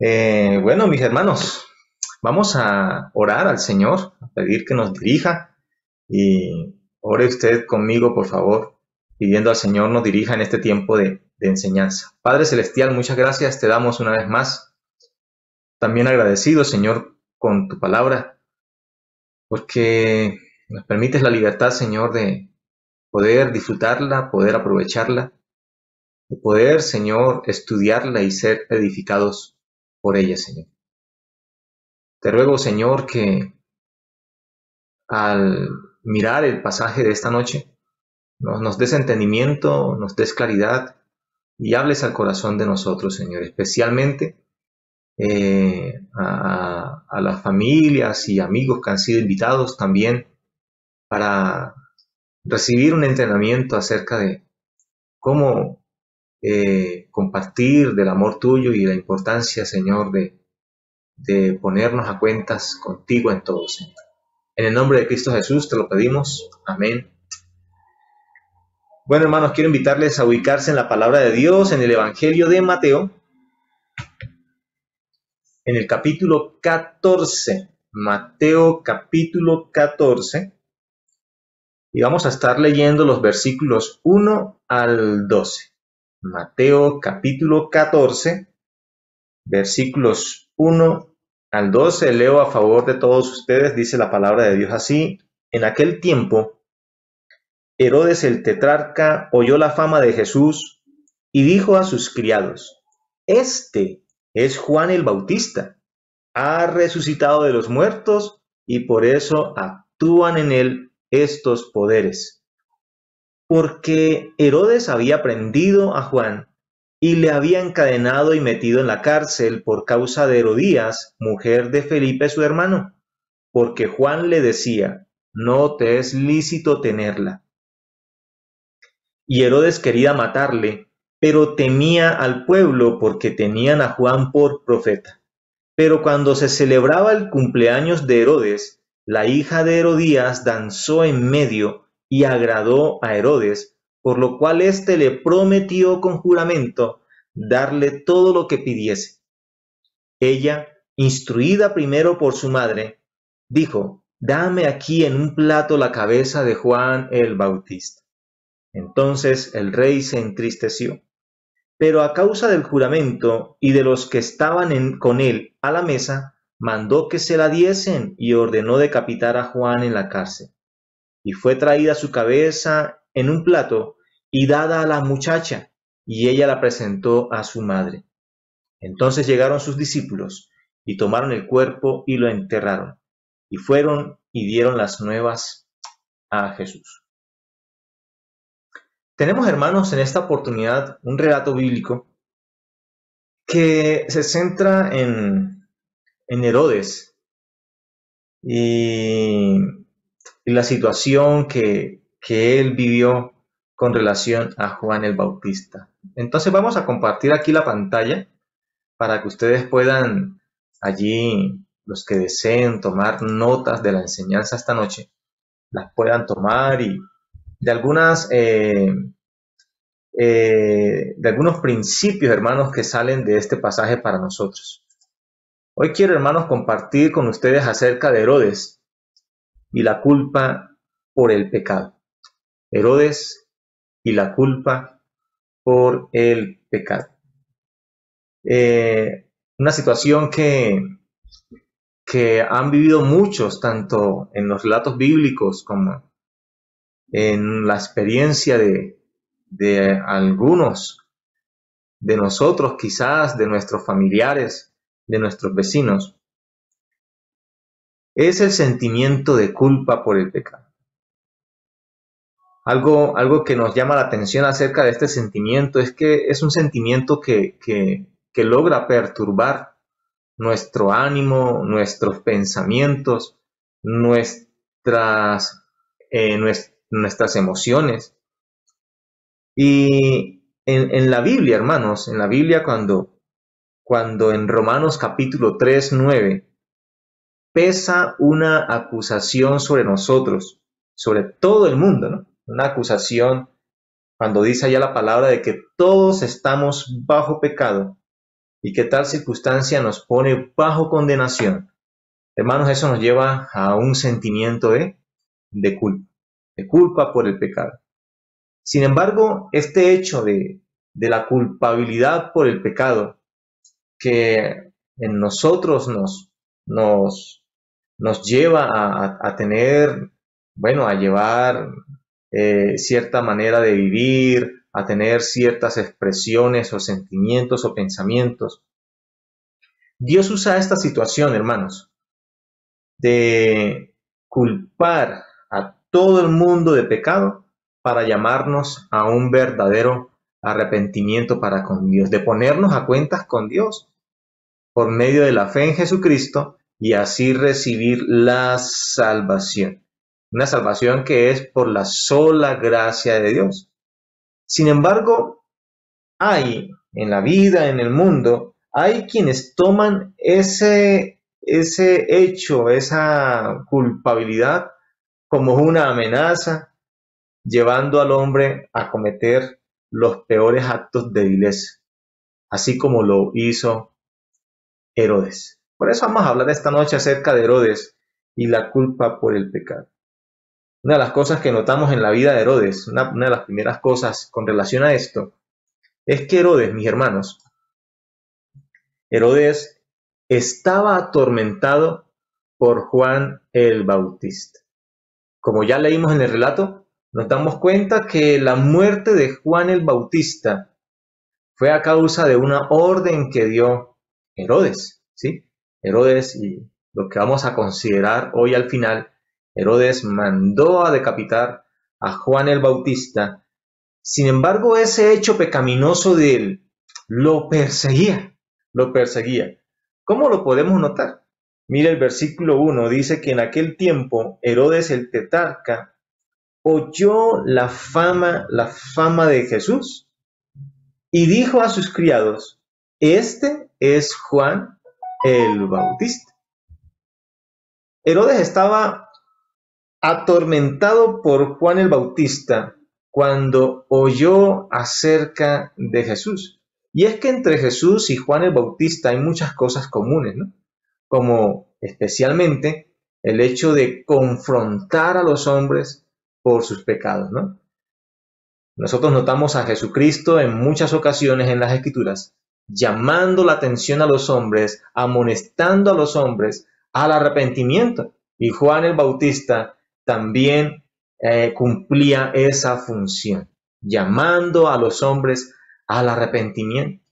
Eh, bueno, mis hermanos, vamos a orar al Señor, a pedir que nos dirija y ore usted conmigo, por favor, pidiendo al Señor nos dirija en este tiempo de, de enseñanza. Padre Celestial, muchas gracias, te damos una vez más. También agradecido, Señor, con tu palabra, porque nos permites la libertad, Señor, de poder disfrutarla, poder aprovecharla, poder, Señor, estudiarla y ser edificados por ella, Señor. Te ruego, Señor, que al mirar el pasaje de esta noche, nos, des entendimiento, nos des claridad y hables al corazón de nosotros, Señor, especialmente eh, a, a, las familias y amigos que han sido invitados también para recibir un entrenamiento acerca de cómo eh, compartir del amor tuyo y la importancia, Señor, de, de ponernos a cuentas contigo en todo, Señor. En el nombre de Cristo Jesús te lo pedimos. Amén. Bueno, hermanos, quiero invitarles a ubicarse en la palabra de Dios, en el Evangelio de Mateo, en el capítulo 14. Mateo capítulo 14. Y vamos a estar leyendo los versículos 1 al 12. Mateo capítulo 14, versículos 1 al 12. Leo a favor de todos ustedes, dice la palabra de Dios así. En aquel tiempo, Herodes el tetrarca oyó la fama de Jesús y dijo a sus criados, Este es Juan el Bautista, ha resucitado de los muertos y por eso actúan en él estos poderes porque Herodes había prendido a Juan y le había encadenado y metido en la cárcel por causa de Herodías, mujer de Felipe su hermano, porque Juan le decía, no te es lícito tenerla. Y Herodes quería matarle, pero temía al pueblo porque tenían a Juan por profeta. Pero cuando se celebraba el cumpleaños de Herodes, la hija de Herodías danzó en medio y agradó a Herodes, por lo cual éste le prometió con juramento darle todo lo que pidiese. Ella, instruida primero por su madre, dijo, Dame aquí en un plato la cabeza de Juan el Bautista. Entonces el rey se entristeció. Pero a causa del juramento y de los que estaban con él a la mesa, mandó que se la diesen y ordenó decapitar a Juan en la cárcel y fue traída su cabeza en un plato y dada a la muchacha, y ella la presentó a su madre. Entonces llegaron sus discípulos y tomaron el cuerpo y lo enterraron, y fueron y dieron las nuevas a Jesús. Tenemos, hermanos, en esta oportunidad un relato bíblico que se centra en, en Herodes y y la situación que, él vivió con relación a Juan el Bautista. Entonces vamos a compartir aquí la pantalla para que ustedes puedan allí, los que deseen tomar notas de la enseñanza esta noche, las puedan tomar y de algunas eh, eh, de algunos principios, hermanos, que salen de este pasaje para nosotros. Hoy quiero, hermanos, compartir con ustedes acerca de Herodes, y la culpa por el pecado. Herodes y la culpa por el pecado. Eh, una situación que, que han vivido muchos, tanto en los relatos bíblicos como en la experiencia de, de algunos de nosotros, quizás de nuestros familiares, de nuestros vecinos, es el sentimiento de culpa por el pecado. Algo, algo que nos llama la atención acerca de este sentimiento es que es un sentimiento que, logra perturbar nuestro ánimo, nuestros pensamientos, nuestras, eh, nuestras emociones. Y en, en, la Biblia, hermanos, en la Biblia cuando, cuando en Romanos capítulo 3, 9, pesa una acusación sobre nosotros, sobre todo el mundo, ¿no? Una acusación cuando dice allá la palabra de que todos estamos bajo pecado y que tal circunstancia nos pone bajo condenación, hermanos, eso nos lleva a un sentimiento de, de culpa, de culpa por el pecado. Sin embargo, este hecho de, de la culpabilidad por el pecado que en nosotros nos, nos, nos lleva a, tener, bueno, a llevar eh, cierta manera de vivir, a tener ciertas expresiones o sentimientos o pensamientos. Dios usa esta situación, hermanos, de culpar a todo el mundo de pecado para llamarnos a un verdadero arrepentimiento para con Dios, de ponernos a cuentas con Dios por medio de la fe en Jesucristo y así recibir la salvación. Una salvación que es por la sola gracia de Dios. Sin embargo, hay en la vida, en el mundo, hay quienes toman ese, ese hecho, esa culpabilidad como una amenaza, llevando al hombre a cometer los peores actos de vileza, así como lo hizo Herodes. Por eso vamos a hablar esta noche acerca de Herodes y la culpa por el pecado. Una de las cosas que notamos en la vida de Herodes, una, de las primeras cosas con relación a esto, es que Herodes, mis hermanos, Herodes estaba atormentado por Juan el Bautista. Como ya leímos en el relato, nos damos cuenta que la muerte de Juan el Bautista fue a causa de una orden que dio Herodes, ¿sí? Herodes y lo que vamos a considerar hoy al final Herodes mandó a decapitar a Juan el Bautista. Sin embargo, ese hecho pecaminoso de él lo perseguía, lo perseguía. ¿Cómo lo podemos notar? Mira el versículo 1, dice que en aquel tiempo Herodes el tetarca oyó la fama, la fama de Jesús y dijo a sus criados, este es Juan el Bautista. Herodes estaba atormentado por Juan el Bautista cuando oyó acerca de Jesús. Y es que entre Jesús y Juan el Bautista hay muchas cosas comunes, ¿no? Como especialmente el hecho de confrontar a los hombres por sus pecados, ¿no? Nosotros notamos a Jesucristo en muchas ocasiones en las Escrituras llamando la atención a los hombres, amonestando a los hombres al arrepentimiento. Y Juan el Bautista también eh, cumplía esa función, llamando a los hombres al arrepentimiento.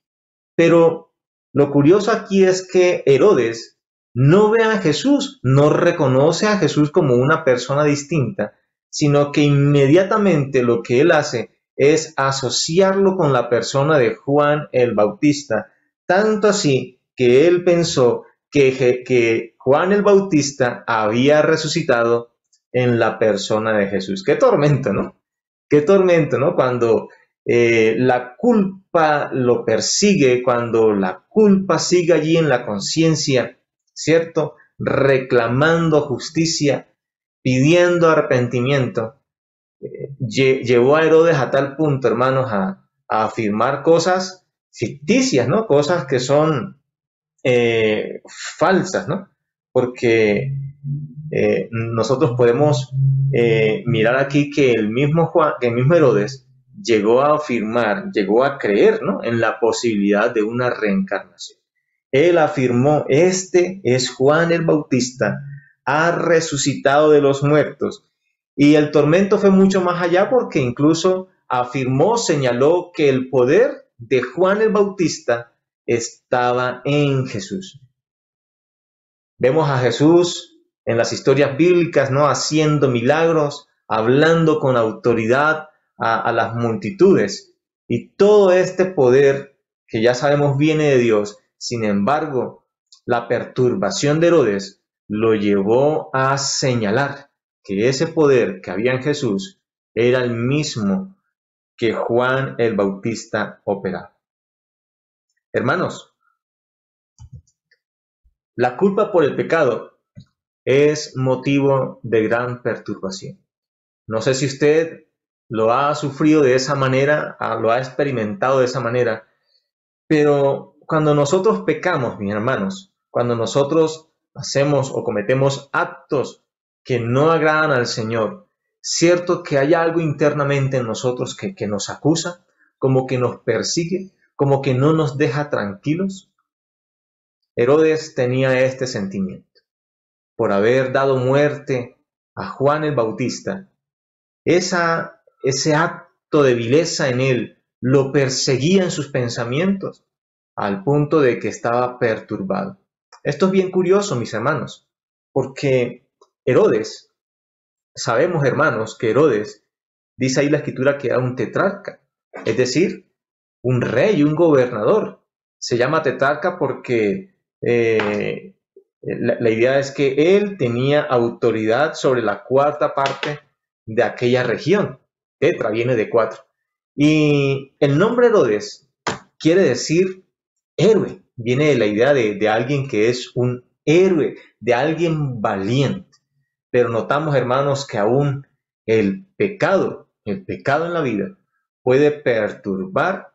Pero lo curioso aquí es que Herodes no ve a Jesús, no reconoce a Jesús como una persona distinta, sino que inmediatamente lo que él hace es asociarlo con la persona de Juan el Bautista, tanto así que él pensó que, que Juan el Bautista había resucitado en la persona de Jesús. Qué tormento, ¿no? Qué tormento, ¿no? Cuando eh, la culpa lo persigue, cuando la culpa sigue allí en la conciencia, ¿cierto? Reclamando justicia, pidiendo arrepentimiento, llevó a Herodes a tal punto, hermanos, a, afirmar cosas ficticias, ¿no? Cosas que son eh, falsas, ¿no? Porque eh, nosotros podemos eh, mirar aquí que el mismo Juan, que el mismo Herodes llegó a afirmar, llegó a creer ¿no? en la posibilidad de una reencarnación. Él afirmó, este es Juan el Bautista, ha resucitado de los muertos. Y el tormento fue mucho más allá porque incluso afirmó, señaló que el poder de Juan el Bautista estaba en Jesús. Vemos a Jesús en las historias bíblicas, ¿no? Haciendo milagros, hablando con autoridad a, las multitudes. Y todo este poder que ya sabemos viene de Dios, sin embargo, la perturbación de Herodes lo llevó a señalar que ese poder que había en Jesús era el mismo que Juan el Bautista operaba. Hermanos, la culpa por el pecado es motivo de gran perturbación. No sé si usted lo ha sufrido de esa manera, lo ha experimentado de esa manera, pero cuando nosotros pecamos, mis hermanos, cuando nosotros hacemos o cometemos actos que no agradan al Señor, cierto que hay algo internamente en nosotros que, que nos acusa, como que nos persigue, como que no nos deja tranquilos. Herodes tenía este sentimiento. Por haber dado muerte a Juan el Bautista, esa, ese acto de vileza en él lo perseguía en sus pensamientos, al punto de que estaba perturbado. Esto es bien curioso, mis hermanos, porque Herodes, sabemos hermanos que Herodes, dice ahí la escritura que era un tetrarca, es decir, un rey, un gobernador. Se llama tetrarca porque eh, la, idea es que él tenía autoridad sobre la cuarta parte de aquella región. Tetra viene de cuatro. Y el nombre Herodes quiere decir héroe viene de la idea de, alguien que es un héroe, de alguien valiente. Pero notamos, hermanos, que aún el pecado, el pecado en la vida, puede perturbar,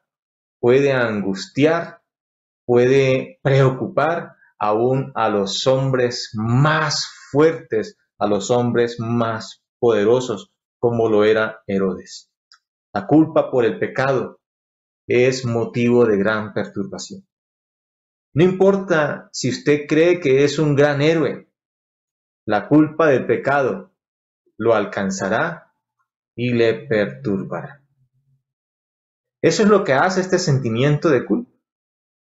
puede angustiar, puede preocupar aún a los hombres más fuertes, a los hombres más poderosos, como lo era Herodes. La culpa por el pecado es motivo de gran perturbación. No importa si usted cree que es un gran héroe, la culpa del pecado lo alcanzará y le perturbará. Eso es lo que hace este sentimiento de culpa.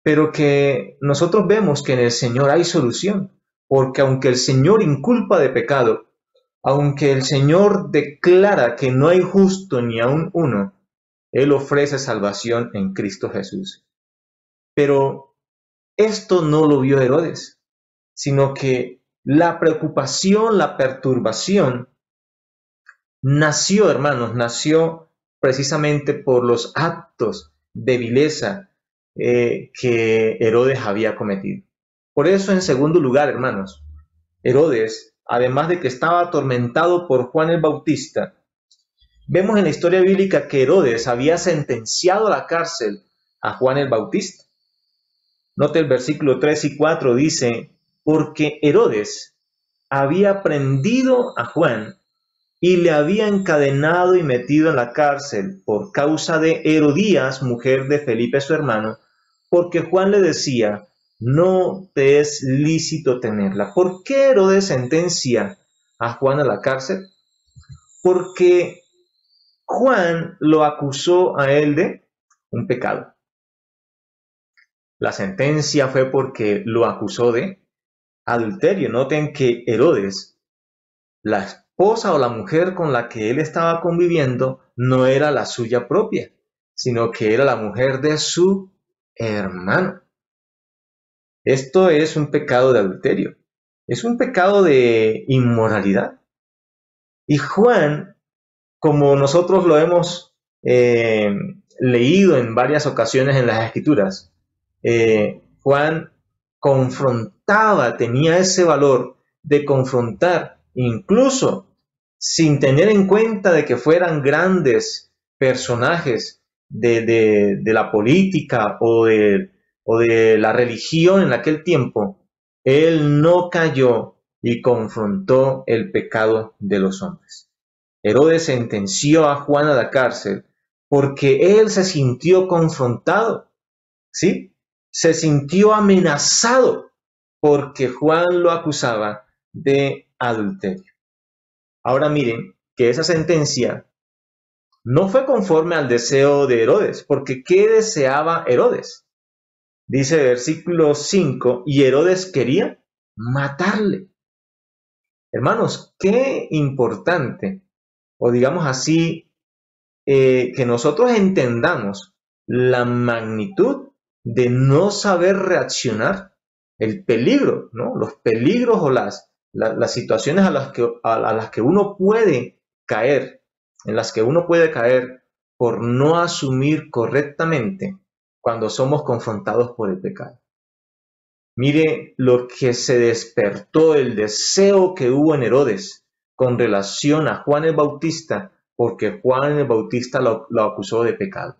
Pero que nosotros vemos que en el Señor hay solución, porque aunque el Señor inculpa de pecado, aunque el Señor declara que no hay justo ni aun uno, Él ofrece salvación en Cristo Jesús. Pero esto no lo vio Herodes, sino que la preocupación, la perturbación, nació, hermanos, nació precisamente por los actos de vileza eh, que Herodes había cometido. Por eso, en segundo lugar, hermanos, Herodes, además de que estaba atormentado por Juan el Bautista, vemos en la historia bíblica que Herodes había sentenciado a la cárcel a Juan el Bautista. Note el versículo 3 y 4 dice, porque Herodes había prendido a Juan y le había encadenado y metido en la cárcel por causa de Herodías, mujer de Felipe su hermano, porque Juan le decía, no te es lícito tenerla. ¿Por qué Herodes sentencia a Juan a la cárcel? Porque Juan lo acusó a él de un pecado. La sentencia fue porque lo acusó de adulterio. Noten que Herodes, la esposa o la mujer con la que él estaba conviviendo, no era la suya propia, sino que era la mujer de su hermano. Esto es un pecado de adulterio, es un pecado de inmoralidad. Y Juan, como nosotros lo hemos eh, leído en varias ocasiones en las escrituras, eh, Juan confrontaba, tenía ese valor de confrontar, incluso sin tener en cuenta de que fueran grandes personajes de, la política o de, o de la religión en aquel tiempo, él no cayó y confrontó el pecado de los hombres. Herodes sentenció a Juan a la cárcel porque él se sintió confrontado, ¿sí? Se sintió amenazado porque Juan lo acusaba de adulterio. Ahora miren que esa sentencia no fue conforme al deseo de Herodes, porque ¿qué deseaba Herodes? Dice versículo 5, y Herodes quería matarle. Hermanos, qué importante, o digamos así, eh, que nosotros entendamos la magnitud de no saber reaccionar, el peligro, ¿no? Los peligros o las, las situaciones a las, que, a, las que uno puede caer, en las que uno puede caer por no asumir correctamente cuando somos confrontados por el pecado. Mire lo que se despertó, el deseo que hubo en Herodes con relación a Juan el Bautista, porque Juan el Bautista lo, lo acusó de pecado.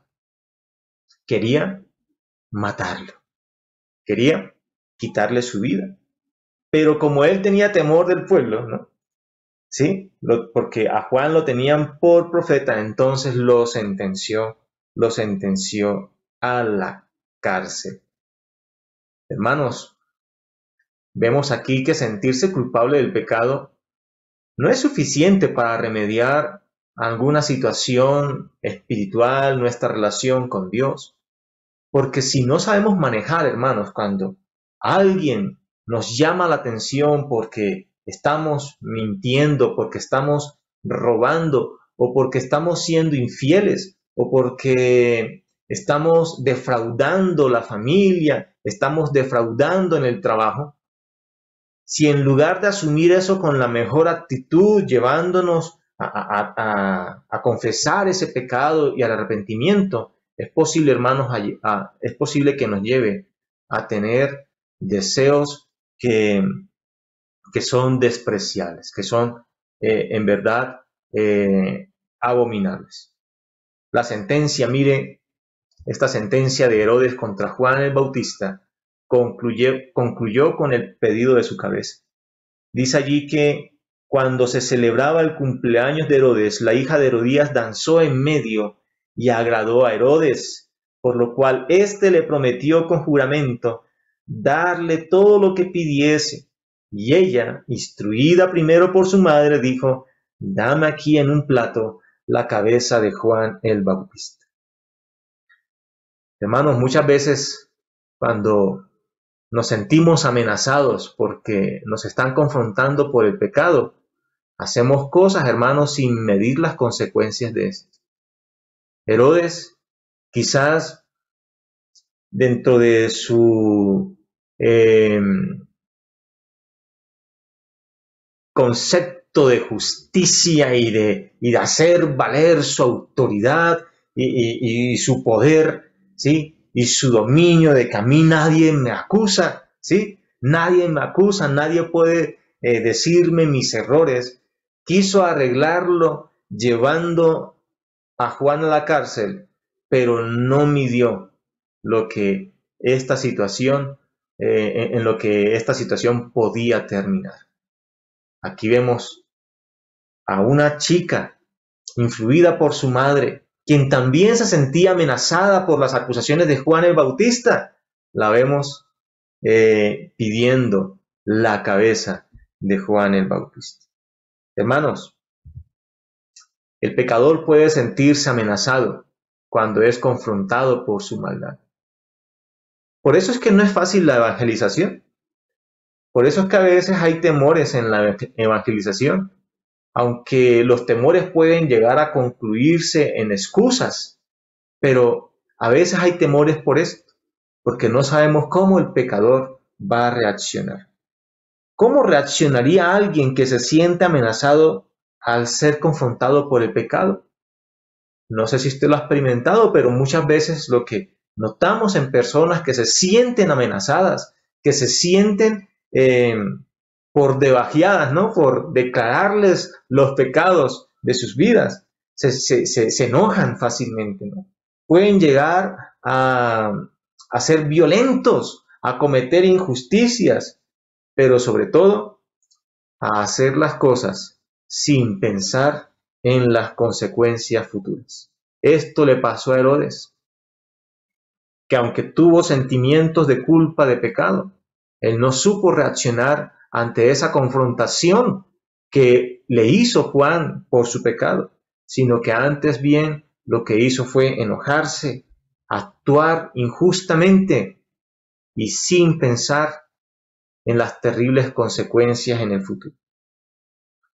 Quería matarlo. quería quitarle su vida. Pero como él tenía temor del pueblo, ¿no? ¿Sí? porque a Juan lo tenían por profeta, entonces lo sentenció, lo sentenció a la cárcel. Hermanos, vemos aquí que sentirse culpable del pecado no es suficiente para remediar alguna situación espiritual, nuestra relación con Dios. Porque si no sabemos manejar, hermanos, cuando alguien nos llama la atención porque estamos mintiendo, porque estamos robando, o porque estamos siendo infieles, o porque estamos defraudando la familia, estamos defraudando en el trabajo, si en lugar de asumir eso con la mejor actitud, llevándonos a, confesar ese pecado y al arrepentimiento, es posible, hermanos, es posible que nos lleve a tener deseos que, que son despreciables, que son eh, en verdad eh, abominables. La sentencia, mire, esta sentencia de Herodes contra Juan el Bautista concluyó con el pedido de su cabeza. Dice allí que cuando se celebraba el cumpleaños de Herodes, la hija de Herodías danzó en medio y agradó a Herodes, por lo cual éste le prometió con juramento darle todo lo que pidiese. Y ella, instruida primero por su madre, dijo, dame aquí en un plato la cabeza de Juan el Bautista. Hermanos, muchas veces cuando nos sentimos amenazados porque nos están confrontando por el pecado. Hacemos cosas, hermanos, sin medir las consecuencias de esto. Herodes, quizás dentro de su em, concepto de justicia y de, y de, hacer valer su autoridad y, y su poder, ¿sí? y su dominio de que a mí nadie me acusa, ¿sí? Nadie me acusa, nadie puede eh, decirme mis errores. Quiso arreglarlo llevando a Juan a la cárcel, pero no midió lo que esta situación, eh, en lo que esta situación podía terminar. Aquí vemos a una chica influida por su madre, quien también se sentía amenazada por las acusaciones de Juan el Bautista, la vemos eh, pidiendo la cabeza de Juan el Bautista. Hermanos, el pecador puede sentirse amenazado cuando es confrontado por su maldad. Por eso es que no es fácil la evangelización. Por eso es que a veces hay temores en la evangelización aunque los temores pueden llegar a concluirse en excusas, pero a veces hay temores por esto, porque no sabemos cómo el pecador va a reaccionar. ¿Cómo reaccionaría alguien que se siente amenazado al ser confrontado por el pecado? No sé si usted lo ha experimentado, pero muchas veces lo que notamos en personas que se sienten amenazadas, que se sienten eh, por debajeadas, ¿no? Por declararles los pecados de sus vidas. Se, enojan fácilmente, ¿no? Pueden llegar a ser violentos, a cometer injusticias, pero sobre todo a hacer las cosas sin pensar en las consecuencias futuras. Esto le pasó a Herodes, que aunque tuvo sentimientos de culpa, de pecado, él no supo reaccionar ante esa confrontación que le hizo Juan por su pecado, sino que antes bien lo que hizo fue enojarse, actuar injustamente y sin pensar en las terribles consecuencias en el futuro.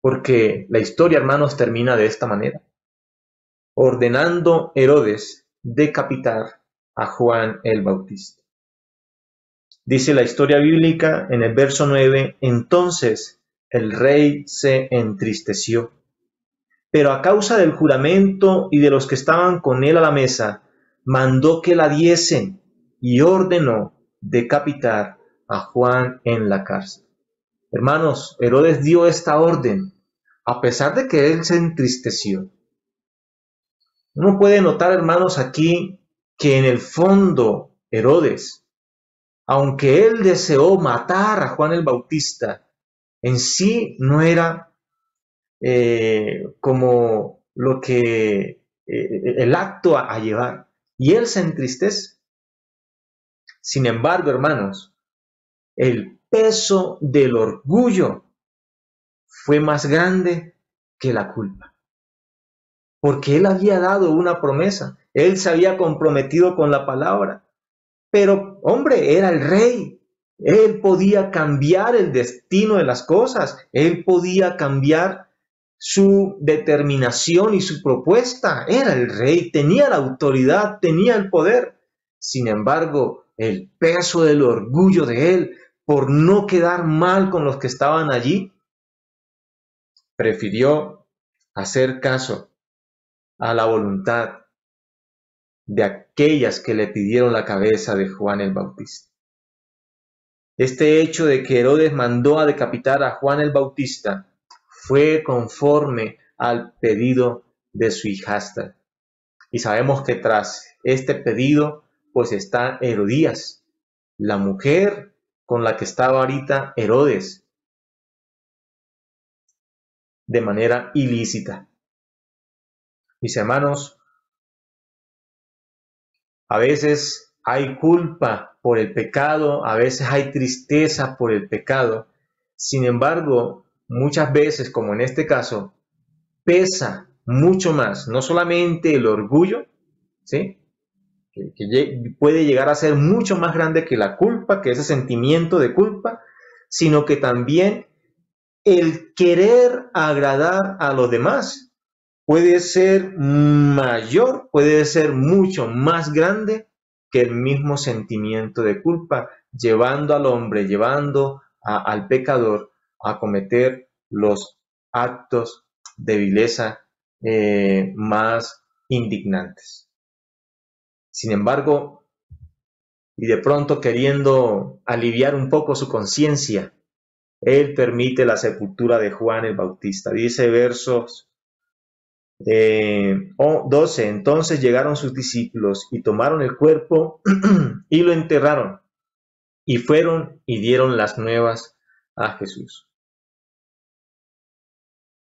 Porque la historia, hermanos, termina de esta manera, ordenando Herodes decapitar a Juan el Bautista. Dice la historia bíblica en el verso 9, entonces el rey se entristeció. Pero a causa del juramento y de los que estaban con él a la mesa, mandó que la diesen y ordenó decapitar a Juan en la cárcel. Hermanos, Herodes dio esta orden, a pesar de que él se entristeció. Uno puede notar, hermanos, aquí que en el fondo Herodes aunque él deseó matar a Juan el Bautista, en sí no era eh, como lo que eh, el acto a, a llevar. Y él se entristece. Sin embargo, hermanos, el peso del orgullo fue más grande que la culpa. Porque él había dado una promesa, él se había comprometido con la palabra. Pero, hombre, era el rey. Él podía cambiar el destino de las cosas. Él podía cambiar su determinación y su propuesta. Era el rey, tenía la autoridad, tenía el poder. Sin embargo, el peso del orgullo de él por no quedar mal con los que estaban allí, prefirió hacer caso a la voluntad de aquellas que le pidieron la cabeza de Juan el Bautista. Este hecho de que Herodes mandó a decapitar a Juan el Bautista fue conforme al pedido de su hijastra. Y sabemos que tras este pedido, pues está Herodías, la mujer con la que estaba ahorita Herodes, de manera ilícita. Mis hermanos, a veces hay culpa por el pecado, a veces hay tristeza por el pecado. Sin embargo, muchas veces, como en este caso, pesa mucho más, no solamente el orgullo, ¿sí? Que, puede llegar a ser mucho más grande que la culpa, que ese sentimiento de culpa, sino que también el querer agradar a los demás puede ser mayor, puede ser mucho más grande que el mismo sentimiento de culpa, llevando al hombre, llevando al pecador a cometer los actos de vileza eh, más indignantes. Sin embargo, y de pronto queriendo aliviar un poco su conciencia, él permite la sepultura de Juan el Bautista. Dice versos eh, 12. Entonces llegaron sus discípulos y tomaron el cuerpo y lo enterraron. Y fueron y dieron las nuevas a Jesús.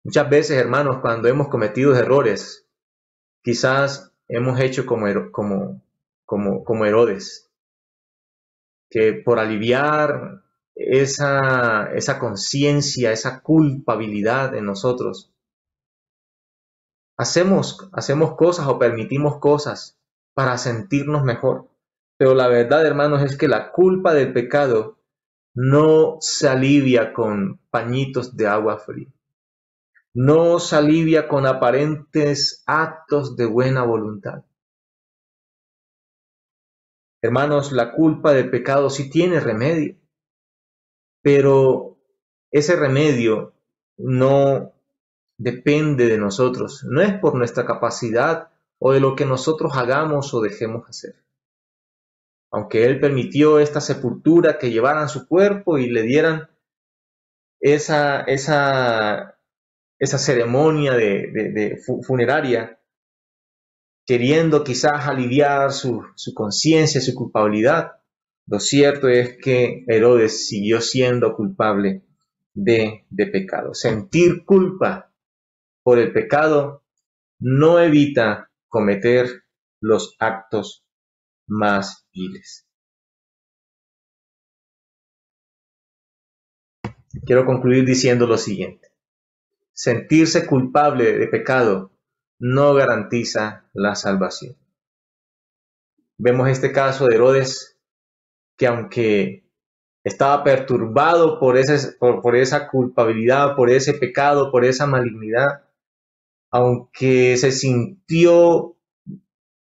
Muchas veces, hermanos, cuando hemos cometido errores, quizás hemos hecho como, como, como, como Herodes, que por aliviar esa, esa conciencia, esa culpabilidad en nosotros, Hacemos, hacemos cosas o permitimos cosas para sentirnos mejor. Pero la verdad, hermanos, es que la culpa del pecado no se alivia con pañitos de agua fría. No se alivia con aparentes actos de buena voluntad. Hermanos, la culpa del pecado sí tiene remedio, pero ese remedio no depende de nosotros, no es por nuestra capacidad o de lo que nosotros hagamos o dejemos hacer. Aunque Él permitió esta sepultura que llevaran su cuerpo y le dieran esa, esa, esa ceremonia de, funeraria, queriendo quizás aliviar su, conciencia, su culpabilidad, lo cierto es que Herodes siguió siendo culpable de, de pecado. Sentir culpa por el pecado no evita cometer los actos más viles. Quiero concluir diciendo lo siguiente. Sentirse culpable de pecado no garantiza la salvación. Vemos este caso de Herodes que aunque estaba perturbado por, ese, por, esa culpabilidad, por ese pecado, por esa malignidad, aunque se sintió,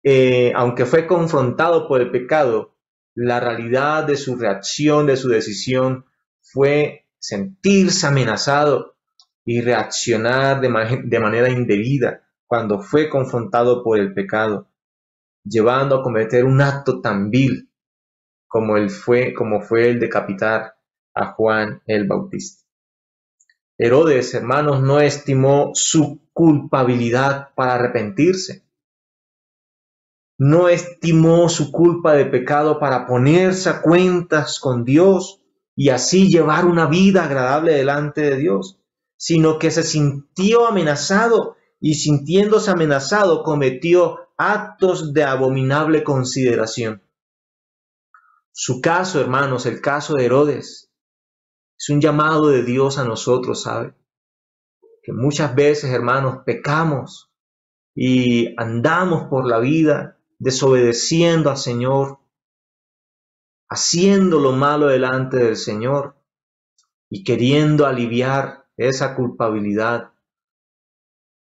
eh, aunque fue confrontado por el pecado, la realidad de su reacción, de su decisión, fue sentirse amenazado y reaccionar de manera indebida cuando fue confrontado por el pecado, llevando a cometer un acto tan vil como, el fue, como fue el decapitar a Juan el Bautista. Herodes, hermanos, no estimó su culpabilidad para arrepentirse. no estimó su culpa de pecado para ponerse a cuentas con Dios y así llevar una vida agradable delante de Dios, sino que se sintió amenazado y sintiéndose amenazado cometió actos de abominable consideración. Su caso, hermanos, el caso de Herodes, es un llamado de Dios a nosotros, ¿sabe? Que muchas veces, hermanos, pecamos y andamos por la vida desobedeciendo al Señor, haciendo lo malo delante del Señor y queriendo aliviar esa culpabilidad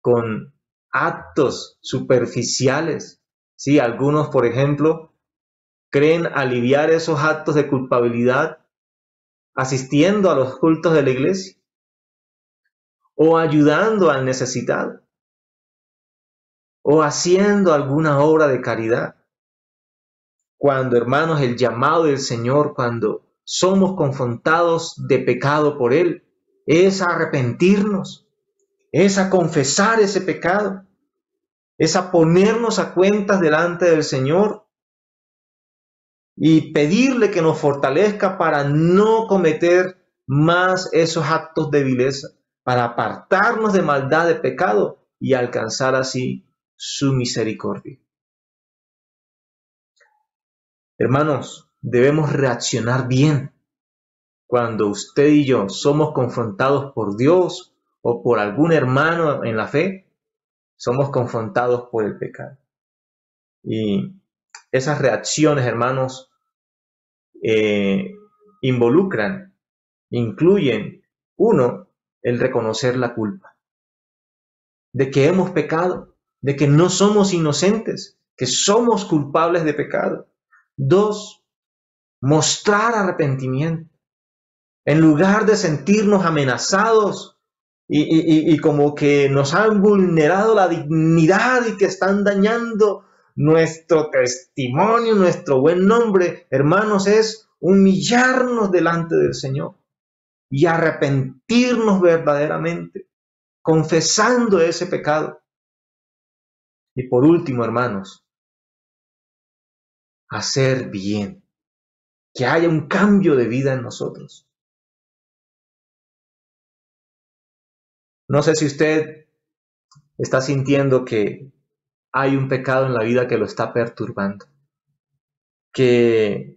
con actos superficiales. Sí, algunos, por ejemplo, creen aliviar esos actos de culpabilidad asistiendo a los cultos de la iglesia o ayudando al necesitado o haciendo alguna obra de caridad. Cuando, hermanos, el llamado del Señor, cuando somos confrontados de pecado por Él, es arrepentirnos, es a confesar ese pecado, es a ponernos a cuentas delante del Señor y pedirle que nos fortalezca para no cometer más esos actos de vileza, para apartarnos de maldad, de pecado y alcanzar así su misericordia. Hermanos, debemos reaccionar bien cuando usted y yo somos confrontados por Dios o por algún hermano en la fe, somos confrontados por el pecado. Y esas reacciones, hermanos, eh, involucran, incluyen, uno, el reconocer la culpa de que hemos pecado, de que no somos inocentes, que somos culpables de pecado. Dos, mostrar arrepentimiento. En lugar de sentirnos amenazados y, como que nos han vulnerado la dignidad y que están dañando nuestro testimonio, nuestro buen nombre, hermanos, es humillarnos delante del Señor y arrepentirnos verdaderamente, confesando ese pecado. Y por último, hermanos, hacer bien, que haya un cambio de vida en nosotros. No sé si usted está sintiendo que hay un pecado en la vida que lo está perturbando, que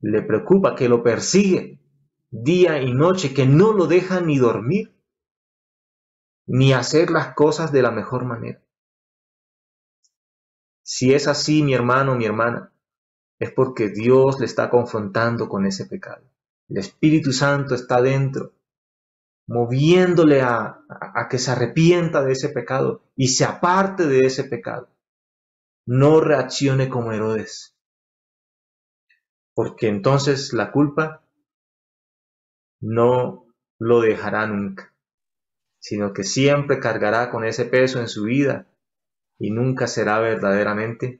le preocupa, que lo persigue día y noche, que no lo deja ni dormir, ni hacer las cosas de la mejor manera. Si es así, mi hermano, mi hermana, es porque Dios le está confrontando con ese pecado. El Espíritu Santo está dentro, moviéndole a, a, que se arrepienta de ese pecado y se aparte de ese pecado. No reaccione como Herodes, porque entonces la culpa no lo dejará nunca, sino que siempre cargará con ese peso en su vida y nunca será verdaderamente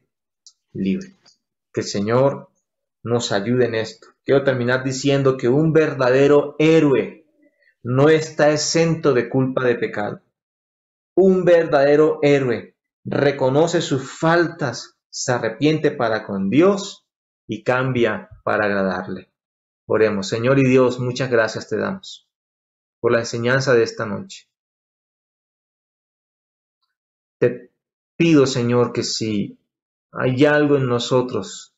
libre. Que el Señor nos ayude en esto. Quiero terminar diciendo que un verdadero héroe no está exento de culpa de pecado. Un verdadero héroe reconoce sus faltas, se arrepiente para con Dios y cambia para agradarle. Oremos, Señor y Dios, muchas gracias te damos por la enseñanza de esta noche. Te pido, Señor, que si hay algo en nosotros,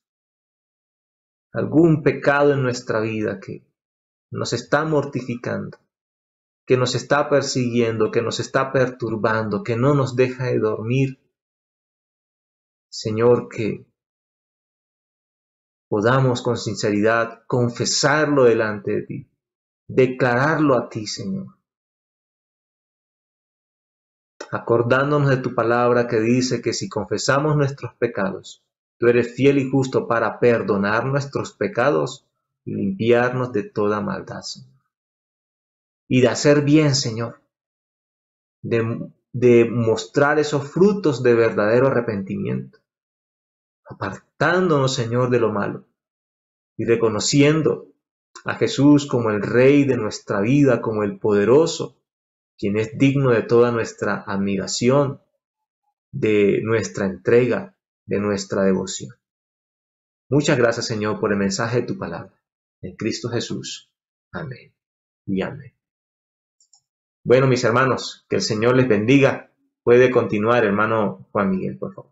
algún pecado en nuestra vida que nos está mortificando, que nos está persiguiendo, que nos está perturbando, que no nos deja de dormir, Señor, que podamos con sinceridad confesarlo delante de ti, declararlo a ti, Señor acordándonos de tu palabra que dice que si confesamos nuestros pecados, tú eres fiel y justo para perdonar nuestros pecados y limpiarnos de toda maldad, Señor. Y de hacer bien, Señor, de, de mostrar esos frutos de verdadero arrepentimiento, apartándonos, Señor, de lo malo y reconociendo a Jesús como el Rey de nuestra vida, como el poderoso, quien es digno de toda nuestra admiración, de nuestra entrega de nuestra devoción. Muchas gracias, Señor, por el mensaje de tu palabra. En Cristo Jesús. Amén. Y amén. Bueno, mis hermanos, que el Señor les bendiga. Puede continuar, hermano Juan Miguel, por favor.